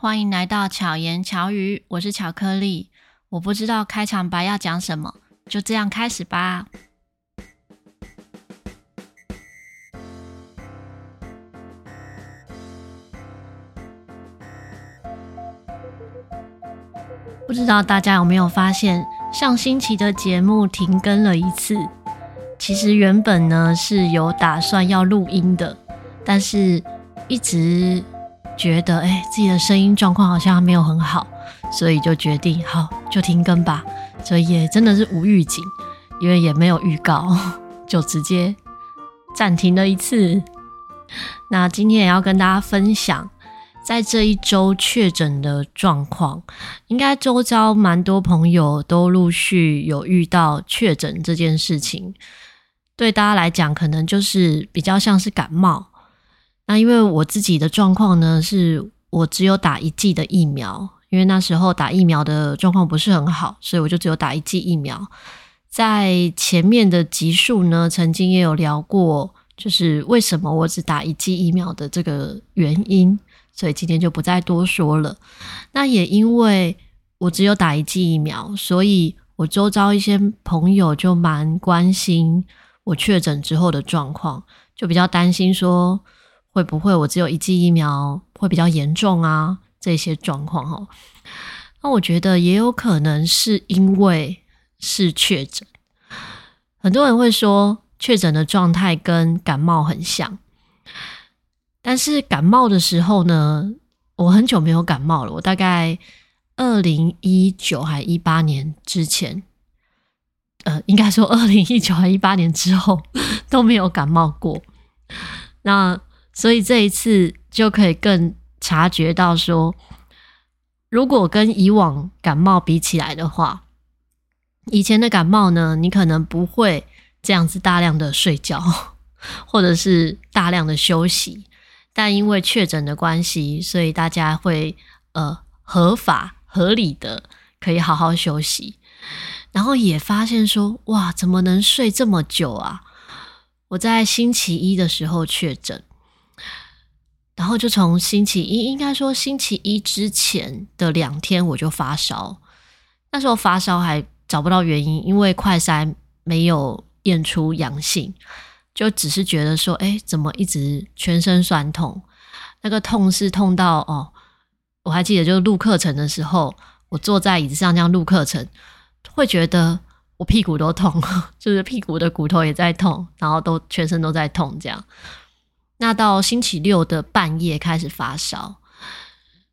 欢迎来到巧言巧语，我是巧克力。我不知道开场白要讲什么，就这样开始吧。不知道大家有没有发现，上星期的节目停更了一次。其实原本呢是有打算要录音的，但是一直觉得哎，自己的声音状况好像还没有很好，所以就决定好就停更吧。所以也真的是无预警，因为也没有预告，就直接暂停了一次。那今天也要跟大家分享。在这一周确诊的状况，应该周遭蛮多朋友都陆续有遇到确诊这件事情。对大家来讲，可能就是比较像是感冒。那因为我自己的状况呢，是我只有打一剂的疫苗，因为那时候打疫苗的状况不是很好，所以我就只有打一剂疫苗。在前面的集数呢，曾经也有聊过，就是为什么我只打一剂疫苗的这个原因。所以今天就不再多说了。那也因为我只有打一剂疫苗，所以我周遭一些朋友就蛮关心我确诊之后的状况，就比较担心说会不会我只有一剂疫苗会比较严重啊，这些状况哈。那我觉得也有可能是因为是确诊，很多人会说确诊的状态跟感冒很像。但是感冒的时候呢，我很久没有感冒了。我大概二零一九还一八年之前，呃，应该说二零一九还一八年之后 都没有感冒过。那所以这一次就可以更察觉到说，如果跟以往感冒比起来的话，以前的感冒呢，你可能不会这样子大量的睡觉，或者是大量的休息。但因为确诊的关系，所以大家会呃合法合理的可以好好休息，然后也发现说哇，怎么能睡这么久啊？我在星期一的时候确诊，然后就从星期一，应该说星期一之前的两天我就发烧，那时候发烧还找不到原因，因为快筛没有验出阳性。就只是觉得说，哎，怎么一直全身酸痛？那个痛是痛到哦，我还记得，就是录课程的时候，我坐在椅子上这样录课程，会觉得我屁股都痛，就是屁股的骨头也在痛，然后都全身都在痛这样。那到星期六的半夜开始发烧，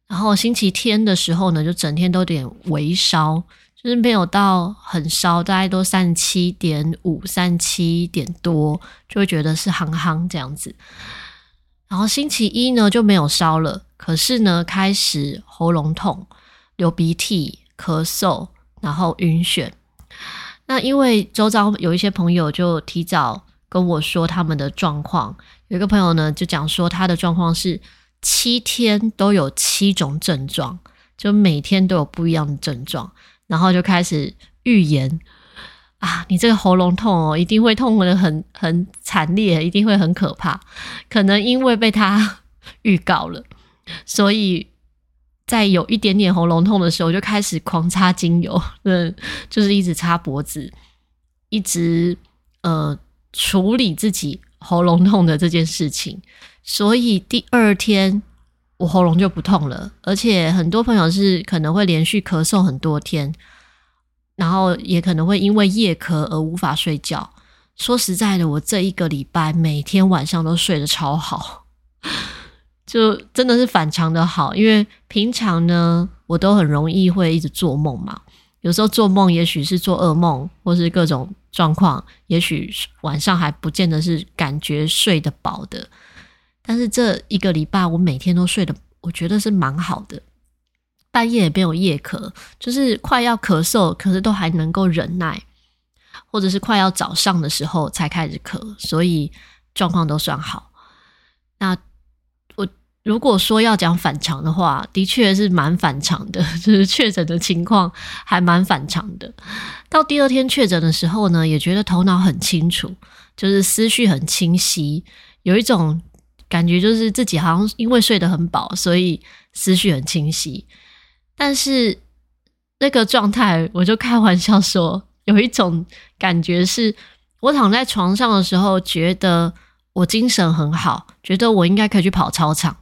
然后星期天的时候呢，就整天都有点微烧。就是没有到很烧，大概都三十七点五、三十七点多，就会觉得是夯夯这样子。然后星期一呢就没有烧了，可是呢开始喉咙痛、流鼻涕、咳嗽，然后晕眩。那因为周遭有一些朋友就提早跟我说他们的状况，有一个朋友呢就讲说他的状况是七天都有七种症状，就每天都有不一样的症状。然后就开始预言啊，你这个喉咙痛哦，一定会痛得很很惨烈，一定会很可怕。可能因为被他预告了，所以在有一点点喉咙痛的时候，就开始狂擦精油，嗯，就是一直擦脖子，一直呃处理自己喉咙痛的这件事情。所以第二天。我喉咙就不痛了，而且很多朋友是可能会连续咳嗽很多天，然后也可能会因为夜咳而无法睡觉。说实在的，我这一个礼拜每天晚上都睡得超好，就真的是反常的好。因为平常呢，我都很容易会一直做梦嘛，有时候做梦也许是做噩梦，或是各种状况，也许晚上还不见得是感觉睡得饱的。但是这一个礼拜，我每天都睡得，我觉得是蛮好的，半夜也没有夜咳，就是快要咳嗽，可是都还能够忍耐，或者是快要早上的时候才开始咳，所以状况都算好。那如果说要讲反常的话，的确是蛮反常的，就是确诊的情况还蛮反常的。到第二天确诊的时候呢，也觉得头脑很清楚，就是思绪很清晰，有一种。感觉就是自己好像因为睡得很饱，所以思绪很清晰。但是那个状态，我就开玩笑说，有一种感觉是，我躺在床上的时候，觉得我精神很好，觉得我应该可以去跑操场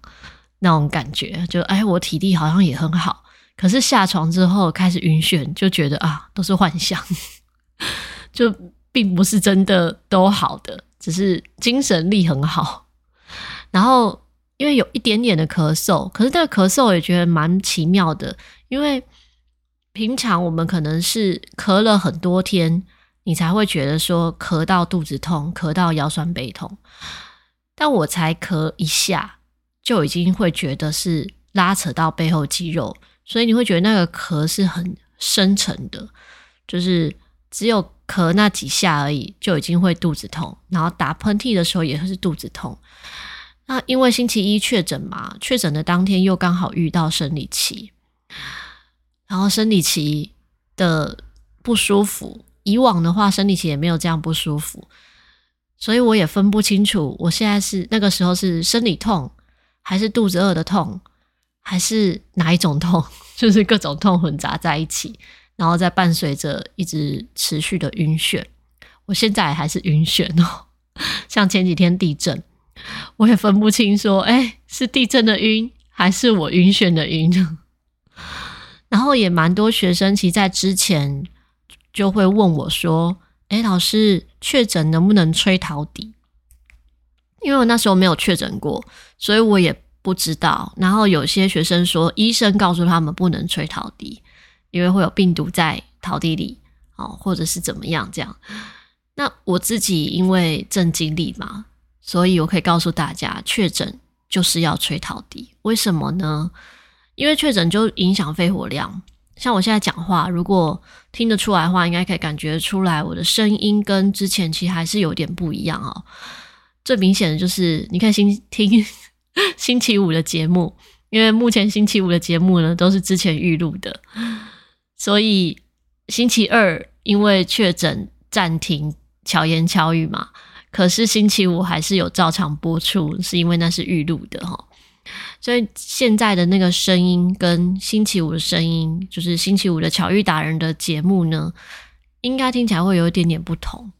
那种感觉，就哎，我体力好像也很好。可是下床之后开始晕眩，就觉得啊，都是幻想，就并不是真的都好的，只是精神力很好。然后因为有一点点的咳嗽，可是这个咳嗽也觉得蛮奇妙的，因为平常我们可能是咳了很多天，你才会觉得说咳到肚子痛，咳到腰酸背痛，但我才咳一下，就已经会觉得是拉扯到背后肌肉。所以你会觉得那个咳是很深沉的，就是只有咳那几下而已，就已经会肚子痛，然后打喷嚏的时候也是肚子痛。那因为星期一确诊嘛，确诊的当天又刚好遇到生理期，然后生理期的不舒服，以往的话生理期也没有这样不舒服，所以我也分不清楚我现在是那个时候是生理痛还是肚子饿的痛。还是哪一种痛，就是各种痛混杂在一起，然后再伴随着一直持续的晕眩。我现在还是晕眩哦，像前几天地震，我也分不清说，哎，是地震的晕，还是我晕眩的晕。然后也蛮多学生其实在之前就会问我说，哎，老师，确诊能不能吹陶笛？因为我那时候没有确诊过，所以我也。不知道，然后有些学生说，医生告诉他们不能吹陶笛，因为会有病毒在陶笛里，哦，或者是怎么样这样。那我自己因为正经历嘛，所以我可以告诉大家，确诊就是要吹陶笛。为什么呢？因为确诊就影响肺活量。像我现在讲话，如果听得出来的话，应该可以感觉出来，我的声音跟之前其实还是有点不一样哦。最明显的就是，你看星 听。星期五的节目，因为目前星期五的节目呢都是之前预录的，所以星期二因为确诊暂停巧言巧语嘛，可是星期五还是有照常播出，是因为那是预录的哈。所以现在的那个声音跟星期五的声音，就是星期五的巧遇达人的节目呢，应该听起来会有一点点不同。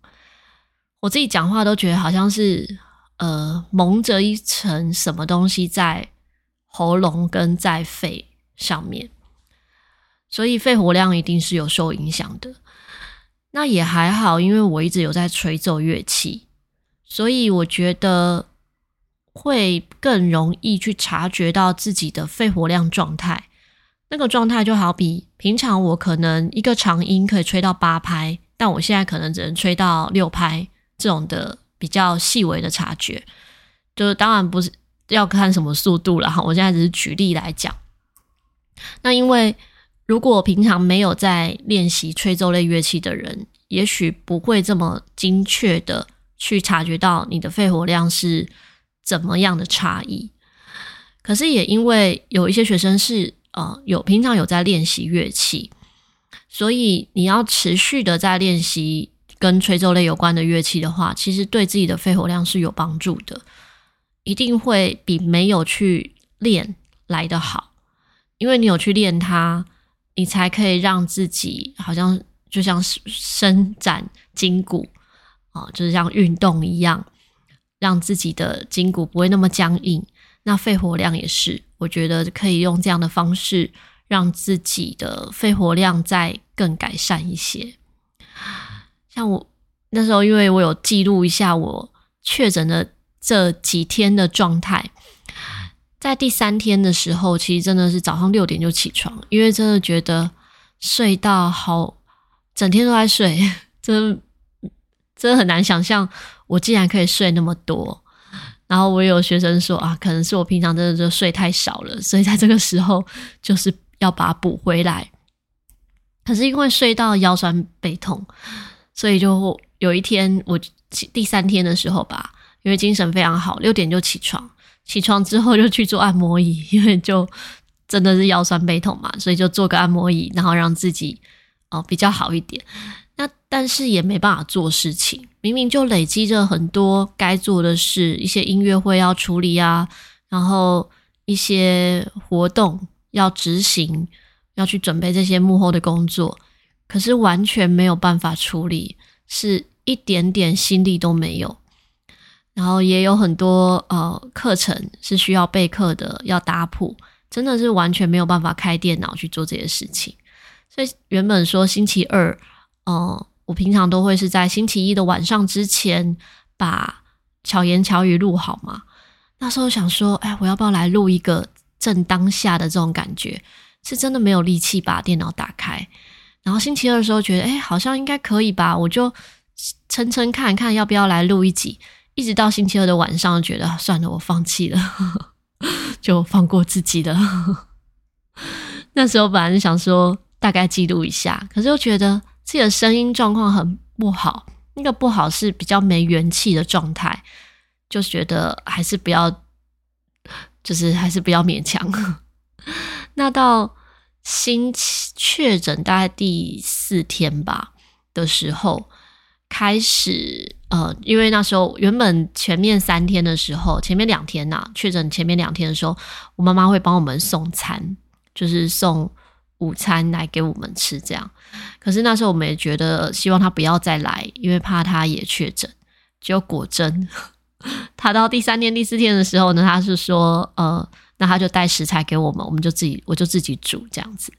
我自己讲话都觉得好像是。呃，蒙着一层什么东西在喉咙跟在肺上面，所以肺活量一定是有受影响的。那也还好，因为我一直有在吹奏乐器，所以我觉得会更容易去察觉到自己的肺活量状态。那个状态就好比平常我可能一个长音可以吹到八拍，但我现在可能只能吹到六拍这种的。比较细微的察觉，就是当然不是要看什么速度了哈。我现在只是举例来讲。那因为如果平常没有在练习吹奏类乐器的人，也许不会这么精确的去察觉到你的肺活量是怎么样的差异。可是也因为有一些学生是呃有平常有在练习乐器，所以你要持续的在练习。跟吹奏类有关的乐器的话，其实对自己的肺活量是有帮助的，一定会比没有去练来得好，因为你有去练它，你才可以让自己好像就像伸展筋骨啊，就是像运动一样，让自己的筋骨不会那么僵硬。那肺活量也是，我觉得可以用这样的方式，让自己的肺活量再更改善一些。像我那时候，因为我有记录一下我确诊的这几天的状态，在第三天的时候，其实真的是早上六点就起床，因为真的觉得睡到好，整天都在睡，真真的很难想象我竟然可以睡那么多。然后我有学生说啊，可能是我平常真的就睡太少了，所以在这个时候就是要把它补回来。可是因为睡到腰酸背痛。所以就有一天，我第三天的时候吧，因为精神非常好，六点就起床。起床之后就去做按摩椅，因为就真的是腰酸背痛嘛，所以就做个按摩椅，然后让自己哦比较好一点。那但是也没办法做事情，明明就累积着很多该做的事，一些音乐会要处理啊，然后一些活动要执行，要去准备这些幕后的工作，可是完全没有办法处理，是一点点心力都没有。然后也有很多呃课程是需要备课的，要打谱，真的是完全没有办法开电脑去做这些事情。所以原本说星期二，呃，我平常都会是在星期一的晚上之前把巧言巧语录好嘛。那时候想说，哎，我要不要来录一个正当下的这种感觉？是真的没有力气把电脑打开。然后星期二的时候觉得，哎，好像应该可以吧，我就撑撑看看要不要来录一集。一直到星期二的晚上，觉得算了，我放弃了，就放过自己了。那时候本来是想说大概记录一下，可是又觉得自己的声音状况很不好，那个不好是比较没元气的状态，就觉得还是不要，就是还是不要勉强。那到星期确诊大概第四天吧的时候。开始，呃，因为那时候原本前面三天的时候，前面两天呐、确诊前面两天的时候，我妈妈会帮我们送餐，就是送午餐来给我们吃，这样。可是那时候我们也觉得希望她不要再来，因为怕她也确诊。结果果真，她到第三天、第四天的时候呢，她是说，呃，那她就带食材给我们，我们就自己，我就自己煮这样子。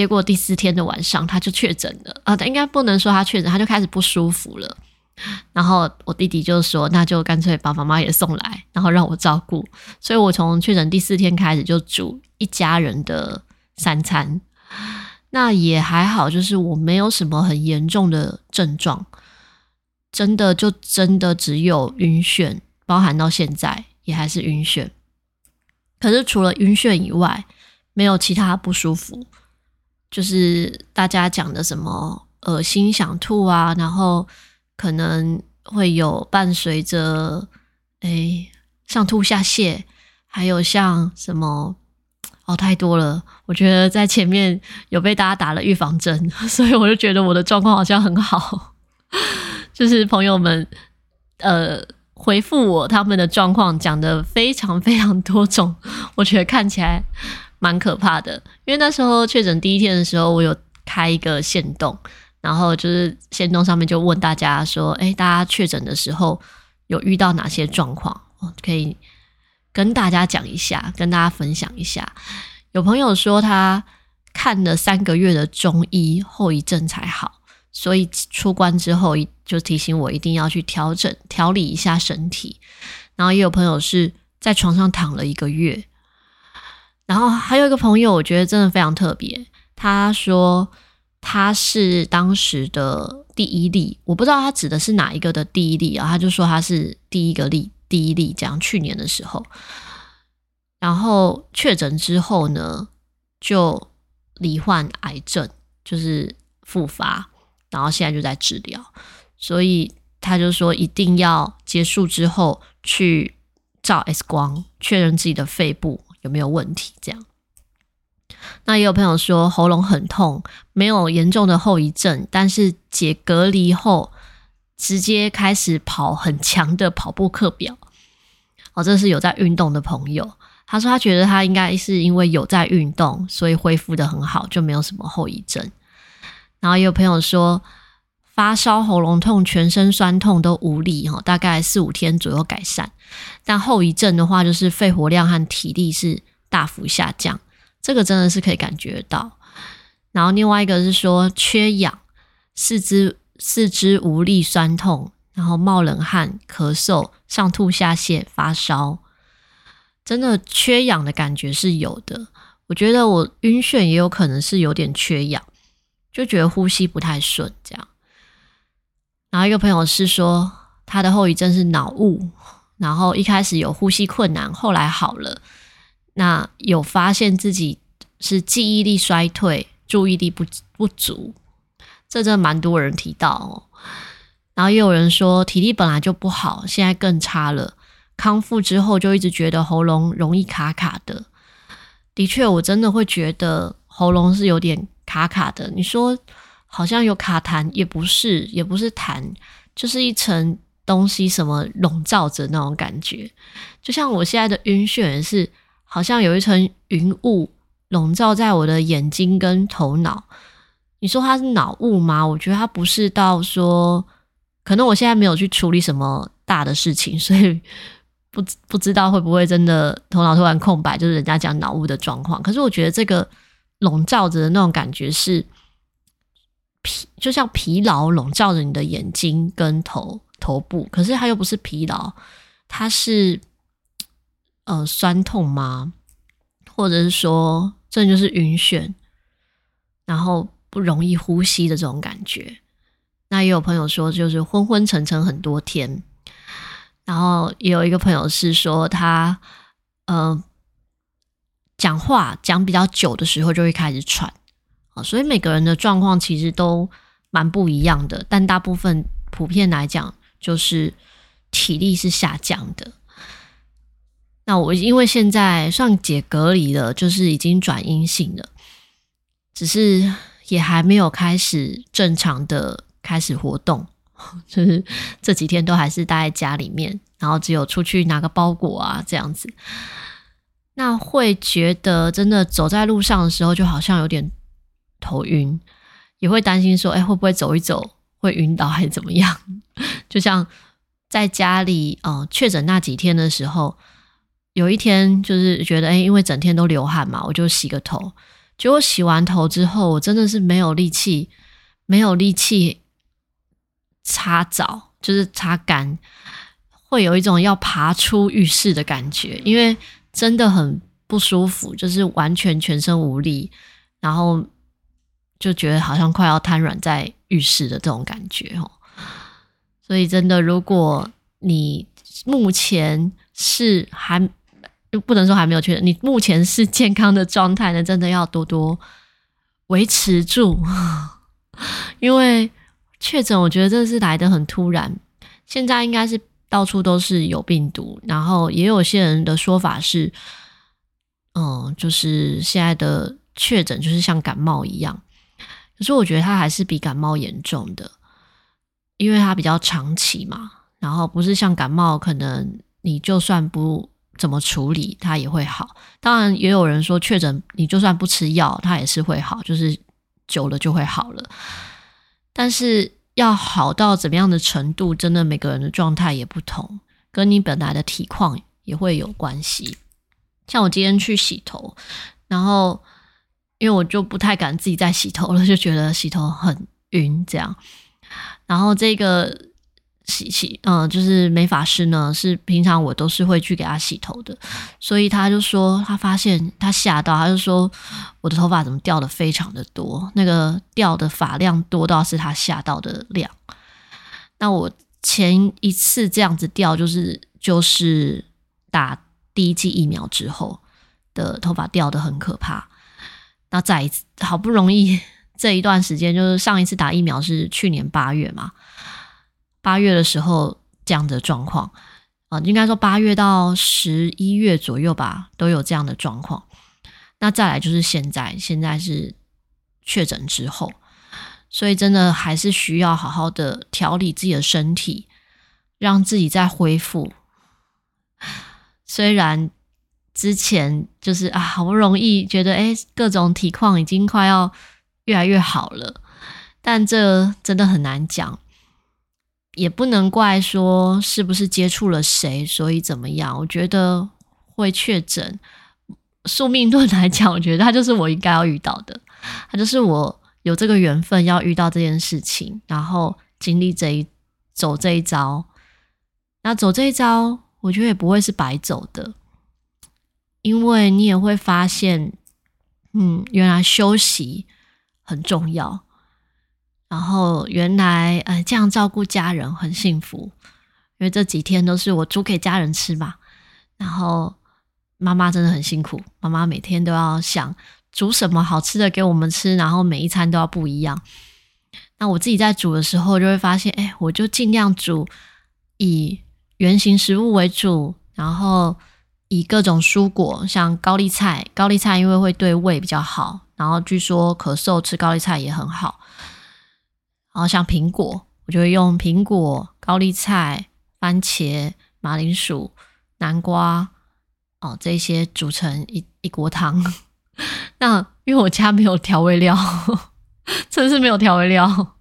结果第四天的晚上，他就确诊了啊！他应该不能说他确诊，他就开始不舒服了。然后我弟弟就说：“那就干脆把妈妈也送来，然后让我照顾。”所以，我从确诊第四天开始就煮一家人的三餐。那也还好，就是我没有什么很严重的症状，真的就真的只有晕眩，包含到现在也还是晕眩。可是除了晕眩以外，没有其他不舒服。就是大家讲的什么恶心想吐啊，然后可能会有伴随着诶上吐下泻，还有像什么 哦太多了。我觉得在前面有被大家打了预防针，所以我就觉得我的状况好像很好。就是朋友们呃回复我他们的状况，讲的非常非常多种，我觉得看起来。蛮可怕的，因为那时候确诊第一天的时候，我有开一个线动，然后就是线动上面就问大家说：“诶，大家确诊的时候有遇到哪些状况？可以跟大家讲一下，跟大家分享一下。”有朋友说他看了三个月的中医，后遗症才好，所以出关之后就提醒我一定要去调整、调理一下身体。然后也有朋友是在床上躺了一个月。然后还有一个朋友，我觉得真的非常特别。他说他是当时的第一例，我不知道他指的是哪一个的第一例啊。他就说他是第一个例，第一例这样。去年的时候，然后确诊之后呢，就罹患癌症，就是复发，然后现在就在治疗。所以他就说一定要结束之后去照 X 光，确认自己的肺部。有没有问题？这样，那也有朋友说喉咙很痛，没有严重的后遗症，但是解隔离后直接开始跑很强的跑步课表。哦，这是有在运动的朋友，他说他觉得他应该是因为有在运动，所以恢复得很好，就没有什么后遗症。然后也有朋友说发烧、喉咙痛、全身酸痛都无力，哈，大概四五天左右改善。但后遗症的话，就是肺活量和体力是大幅下降，这个真的是可以感觉到。然后另外一个是说缺氧，四肢四肢无力、酸痛，然后冒冷汗、咳嗽、上吐下泻、发烧，真的缺氧的感觉是有的。我觉得我晕眩也有可能是有点缺氧，就觉得呼吸不太顺这样。然后一个朋友是说他的后遗症是脑雾。然后一开始有呼吸困难，后来好了。那有发现自己是记忆力衰退、注意力不不足，这真的蛮多人提到哦。然后也有人说体力本来就不好，现在更差了。康复之后就一直觉得喉咙容易卡卡的。的确，我真的会觉得喉咙是有点卡卡的。你说好像有卡痰，也不是，也不是痰，就是一层东西什么笼罩着那种感觉。就像我现在的晕眩是，好像有一层云雾笼罩在我的眼睛跟头脑。你说它是脑雾吗？我觉得它不是到说，可能我现在没有去处理什么大的事情，所以不不知道会不会真的头脑突然空白，就是人家讲脑雾的状况。可是我觉得这个笼罩着的那种感觉是疲，就像疲劳笼罩着你的眼睛跟头头部，可是它又不是疲劳，它是呃酸痛吗？或者是说这就是晕眩，然后。不容易呼吸的这种感觉，那也有朋友说就是昏昏沉沉很多天，然后也有一个朋友是说他，呃，讲话讲比较久的时候就会开始喘，所以每个人的状况其实都蛮不一样的，但大部分普遍来讲就是体力是下降的。那我因为现在算解隔离了，就是已经转阴性了，只是。也还没有开始正常的开始活动，就是这几天都还是待在家里面，然后只有出去拿个包裹啊这样子。那会觉得真的走在路上的时候，就好像有点头晕，也会担心说，哎，会不会走一走会晕倒还是怎么样？就像在家里，呃，确诊那几天的时候，有一天就是觉得，哎，因为整天都流汗嘛，我就洗个头。结果洗完头之后，我真的是没有力气，没有力气擦澡，就是擦干，会有一种要爬出浴室的感觉，因为真的很不舒服，就是完全全身无力，然后就觉得好像快要瘫软在浴室的这种感觉哦。所以真的，如果你目前是还。不能说还没有确诊，你目前是健康的状态呢，真的要多多维持住，因为确诊我觉得这是来得很突然，现在应该是到处都是有病毒，然后也有些人的说法是，嗯，就是现在的确诊就是像感冒一样，可是我觉得它还是比感冒严重的，因为它比较长期嘛，然后不是像感冒，可能你就算不。怎么处理它也会好。当然，也有人说确诊，你就算不吃药，它也是会好，就是久了就会好了。但是要好到怎么样的程度，真的每个人的状态也不同，跟你本来的体况也会有关系。像我今天去洗头，然后因为我就不太敢自己再洗头了，就觉得洗头很晕，这样。然后这个。洗洗，嗯，就是美发师呢，是平常我都是会去给他洗头的，所以他就说他发现他吓到，他就说我的头发怎么掉的非常的多，那个掉的发量多到是他吓到的量。那我前一次这样子掉，就是就是打第一剂疫苗之后的头发掉的很可怕。那再一次好不容易这一段时间，就是上一次打疫苗是去年八月嘛。八月的时候这样的状况啊，应该说八月到十一月左右吧，都有这样的状况。那再来就是现在，现在是确诊之后，所以真的还是需要好好的调理自己的身体，让自己再恢复。虽然之前就是啊，好不容易觉得诶，各种体况已经快要越来越好了，但这真的很难讲。也不能怪说是不是接触了谁，所以怎么样？我觉得会确诊，宿命论来讲，我觉得他就是我应该要遇到的，他就是我有这个缘分要遇到这件事情，然后经历这一走这一遭。那走这一遭，我觉得也不会是白走的，因为你也会发现，嗯，原来休息很重要。然后原来，呃，这样照顾家人很幸福，因为这几天都是我煮给家人吃嘛。然后妈妈真的很辛苦，妈妈每天都要想煮什么好吃的给我们吃，然后每一餐都要不一样。那我自己在煮的时候，就会发现，哎，我就尽量煮以原型食物为主，然后以各种蔬果，像高丽菜，高丽菜因为会对胃比较好，然后据说咳嗽吃高丽菜也很好。然后像苹果，我就会用苹果、高丽菜、番茄、马铃薯、南瓜哦这些煮成一一锅汤。那因为我家没有调味料，真是没有调味料，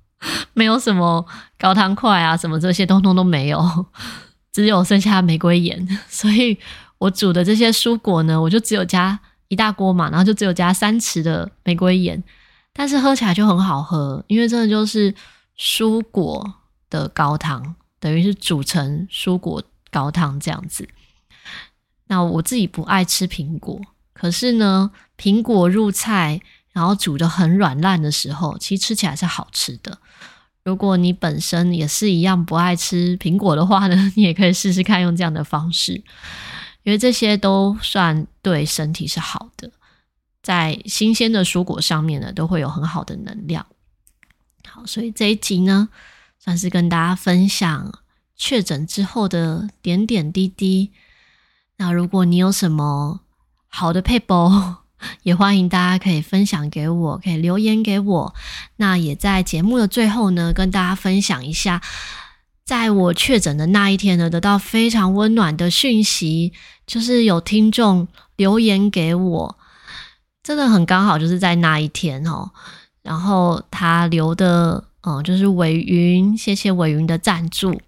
没有什么高汤块啊，什么这些通通都没有，只有剩下玫瑰盐，所以我煮的这些蔬果呢，我就只有加一大锅嘛，然后就只有加三匙的玫瑰盐，但是喝起来就很好喝，因为真的就是蔬果的高汤，等于是煮成蔬果高汤这样子。那我自己不爱吃苹果。可是呢，苹果入菜，然后煮得很软烂的时候，其实吃起来是好吃的。如果你本身也是一样不爱吃苹果的话呢，你也可以试试看用这样的方式，因为这些都算对身体是好的。在新鲜的蔬果上面呢，都会有很好的能量。好，所以这一集呢，算是跟大家分享确诊之后的点点滴滴。那如果你有什么，好的撇步，也欢迎大家可以分享给我，可以留言给我。那也在节目的最后呢，跟大家分享一下，在我确诊的那一天呢，得到非常温暖的讯息，就是有听众留言给我，真的很刚好，就是在那一天哦。然后他留的，嗯，就是伟云，谢谢伟云的赞助。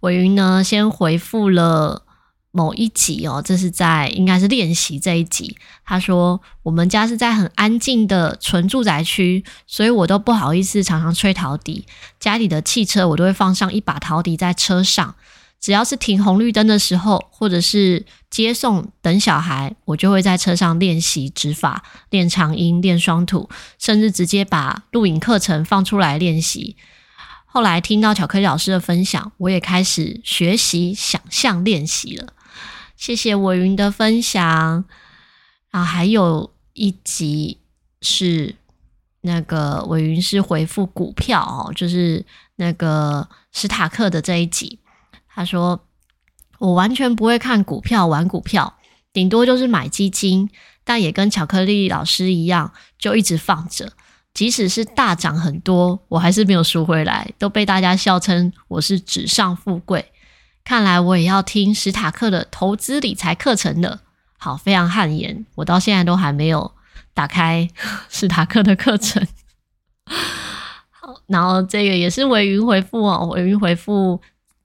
伟云呢，先回复了。某一集哦，这是在应该是练习这一集。他说：“我们家是在很安静的纯住宅区，所以我都不好意思常常吹陶笛。家里的汽车我都会放上一把陶笛在车上，只要是停红绿灯的时候，或者是接送等小孩，我就会在车上练习指法、练长音、练双吐，甚至直接把录影课程放出来练习。后来听到巧克力老师的分享，我也开始学习想象练习了。”谢谢伟云的分享，然后还有一集是那个伟云是回复股票哦，就是那个史塔克的这一集。他说：“我完全不会看股票，玩股票，顶多就是买基金，但也跟巧克力老师一样，就一直放着。即使是大涨很多，我还是没有赎回来，都被大家笑称我是纸上富贵。”看来我也要听史塔克的投资理财课程了。好，非常汗颜，我到现在都还没有打开史塔克的课程。好，然后这个也是维云回复哦，维云回复，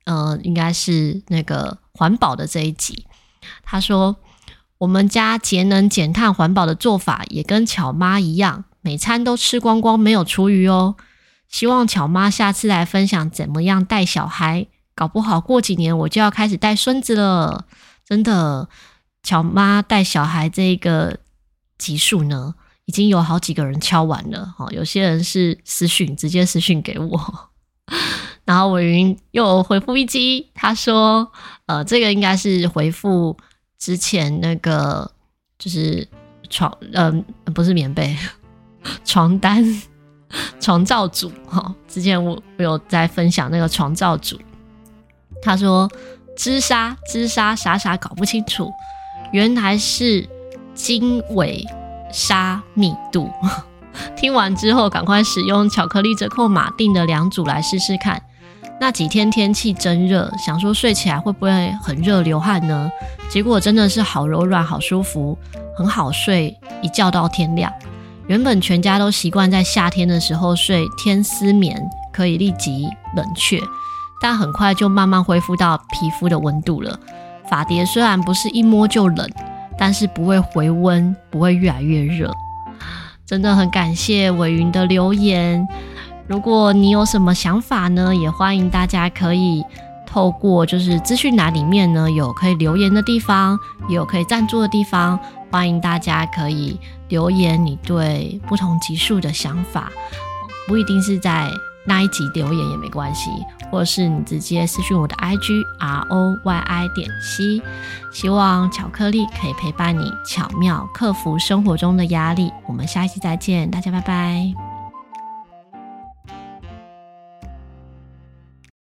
呃，应该是那个环保的这一集。他说，我们家节能减碳环保的做法也跟巧妈一样，每餐都吃光光，没有厨余哦。希望巧妈下次来分享怎么样带小孩。搞不好过几年我就要开始带孙子了，真的。乔妈带小孩这个集数呢，已经有好几个人敲完了哈。有些人是私讯，直接私讯给我。然后伟云又回复一击，他说：“呃，这个应该是回复之前那个，就是床，呃，不是棉被，床单，床罩组。哈，之前我我有在分享那个床罩组。”他说：“织纱，织纱，傻傻搞不清楚，原来是经纬纱密度。”听完之后，赶快使用巧克力折扣码订的两组来试试看。那几天天气真热，想说睡起来会不会很热流汗呢？结果真的是好柔软，好舒服，很好睡，一觉到天亮。原本全家都习惯在夏天的时候睡天丝棉，可以立即冷却。但很快就慢慢恢复到皮肤的温度了。法蝶虽然不是一摸就冷，但是不会回温，不会越来越热。真的很感谢伟云的留言。如果你有什么想法呢，也欢迎大家可以透过就是资讯栏里面呢有可以留言的地方，也有可以赞助的地方。欢迎大家可以留言你对不同级数的想法，不一定是在。那一集留言也没关系，或是你直接私讯我的 IG R O Y I 点 C。希望巧克力可以陪伴你巧妙克服生活中的压力。我们下一期再见，大家拜拜。